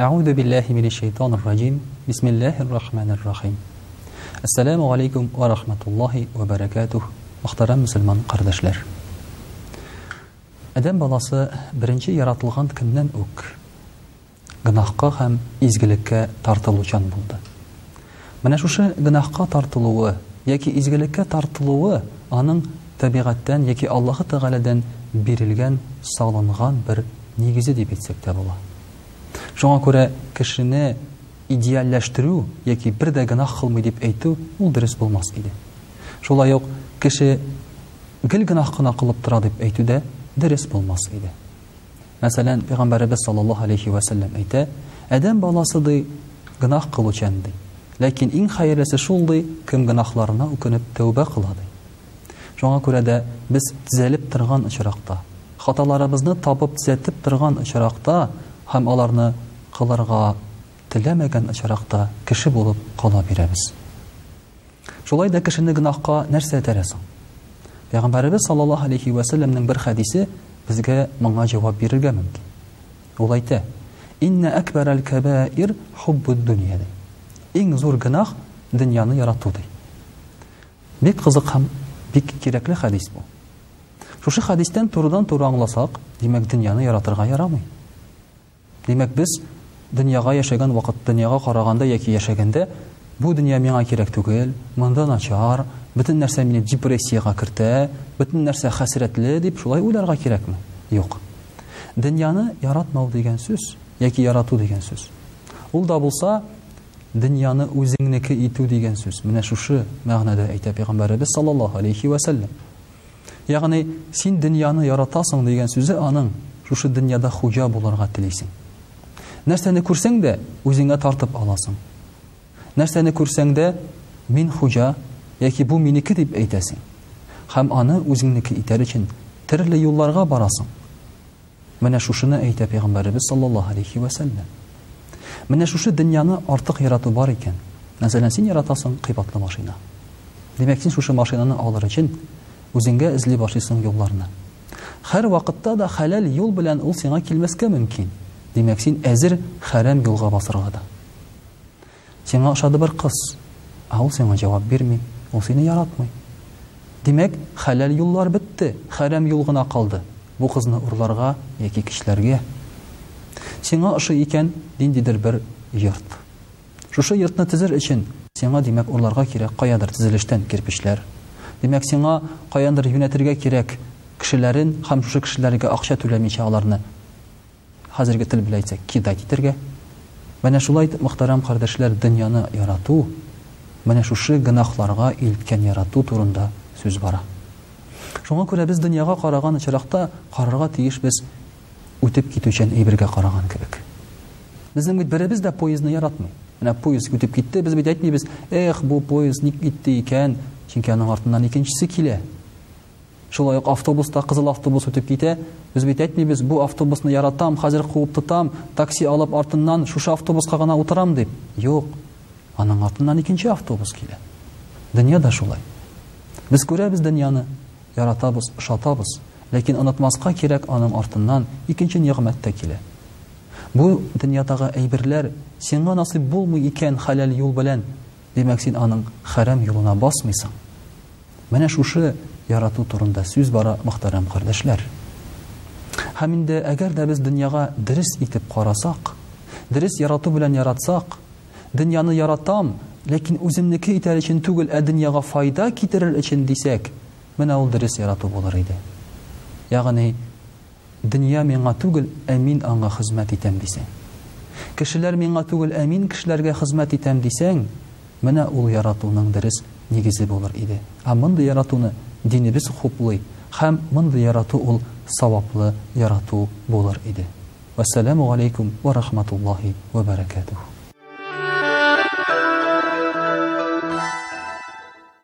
أعوذ بالله من الشيطان الرجيم بسم الله الرحمن الرحيم السلام عليكم ورحمة الله وبركاته مخترم مسلمان قردشلر Адәм баласы беренче яратылган көннән үк гөнаһка һәм изгелеккә тартылучан булды. Менә шушы гөнаһка тартылуы яки изгелеккә тартылуы аның табигатьтән яки Аллаһы Тәгаләдән бирелгән салынган бер нигезе дип әйтсәк тә була. Шуңа күрә кешене Идеальләштерү яки бер дә гөнаһ кылмый дип әйтү, ул дөрес булмас иде. Шулай ук кеше гел гөнаһ кына кылып тора дип әйтү дә дөрес булмас иде. Мәсәлән, Пәйгамбәребез саллаллаһу алейхи вә сәлләм әйтә, Адәм баласы ди гөнаһ кылучан ди. Ләкин иң хәерлесе шул ди, кем гөнаһларына үкенеп тәүбә кыла ди. Шуңа күрә дә без төзәлеп торган очракта, хаталарыбызны табып төзәтеп торган очракта һәм аларны кылырга теләмәгән очракта кеше булып кала бирәбез. Шулай да кешене гөнаһка нәрсә этәрә соң? Пәйгамбәребез саллаллаһу алейһи вә сәлләмнең бер хәдисе безгә моңа җавап бирергә мөмкин. Ул әйтә, Иннә әкбәрәл кәбәир хуббуд-дөнья, ди. Иң зур гөнаһ дөньяны ярату, ди. Бик кызык һәм бик кирәкле хәдис бу. Шушы хәдистән турыдан-туры аңласак, димәк, дөньяны яратырга ярамый. Димәк, без дөньяга яшәгән вакыт, дөньяга караганда яки яшәгәндә, бу дөнья миңа кирәк түгел, монда начар, бөтен нәрсә мине депрессиягә кертә, бөтен нәрсә хәсрәтле дип шулай уйларга кирәкме? Юк. Дөньяны яратмау дигән сүз яки ярату дигән сүз. Ул да булса, Дөньяны үзеңнеке итү дигән сүз, менә шушы мәгънәдә әйтә пәйгамбәребез саллаллаһу алейһи вә сәлләм. Ягъни, син дөньяны яратасың дигән сүзе аның, шушы дөньяда хуҗа булырга телисең. Нәрсәне күрсәң дә, үзеңә тартып аласың. Нәрсәне күрсәң дә, мин хуҗа яки бу минеке дип әйтәсең. Һәм аны үзеңнеке итәр өчен төрле юлларга барасың. Менә шушыны әйтә Пәйгамбәребез саллаллаһу алейһи вә сәлләм. Менә шушы дөньяны артык ярату бар икән. Мәсәлән, син яратасың кыйбатлы машина. Димәк, син шушы машинаны алыр өчен үзеңгә эзли башлыйсың юлларны. Һәрвакытта да хәләл юл белән ул сиңа килмәскә мөмкин. Димәк, син әзер хәрәм юлга басырга да. Сиңа ошады бер кыз, ә ул сиңа җавап бирми, ул сине яратмый. Димәк, хәләл юллар бетте, хәрәм юл гына калды, бу кызны урларга яки кичләргә. Сиңа ошый икән ниндидер бер йорт. Шушы йортны төзер өчен сиңа, димәк, урларга кирәк каядыр төзелештән кирпечләр. Димәк, сиңа каяндыр юнәтергә кирәк кешеләрен һәм шушы кешеләргә акча түләмичә аларны. Хәзерге тел белән әйтсәк, кидать итәргә. Менә шулай итеп, мөхтәрәм кардәшләр, дөньяны ярату, менә шушы гөнаһларга илткән ярату турында сүз бара. Шуңа күрә без дөньяга караган очракта карарга тиешбез үтеп китүчән әйбергә караган кебек. Безнең бит беребез дә поездны яратмый. Менә поезд үтеп китте, без бит әйтмибез, Эх, бу поезд ник китте икән, чөнки аның артыннан икенчесе килә. Шулай ук автобус та кызыл автобус үтеп китә. Без бит әйтмибез, бу автобусны яратам, хәзер куып тотам, такси алып артыннан шушы автобуска гына утырам дип. Юк. Аның артыннан икенче автобус килә. Дөнья да шулай. Без күрәбез дөньяны, яратабыз, ошатабыз, ләкин онытмаска кирәк, аның артыннан икенче нигъмәт тә килә. Бу дөньядагы әйберләр сиңа насыйп булмый икән хәләл юл белән Димәк, син аның хәрам юлына басмыйсың. Менә шушы ярату турында сүз бара, мөхтәрәм кардәшләр. Һәм инде әгәр дә без дөньяга дөрес итеп карасак, дөрес ярату белән яратсак, дөньяны яратам, ләкин үземнеке итәр өчен түгел, ә дөньяга файда китерер өчен дисәк, менә ул дөрес ярату булыр иде. Ягъни, Дөнья миңа түгел, ә мин аңа хезмәт итәм дисәң. Кешеләр миңа түгел, ә мин кешеләргә хезмәт итәм дисәң, менә ул яратуның дөрес нигезе булыр иде. Ә мондый яратуны динебез хуплый һәм мондый ярату ул саваплы ярату булыр иде. Вәссәламү галәйкүм вә рахматуллаһи вә бәрәкәтүһү.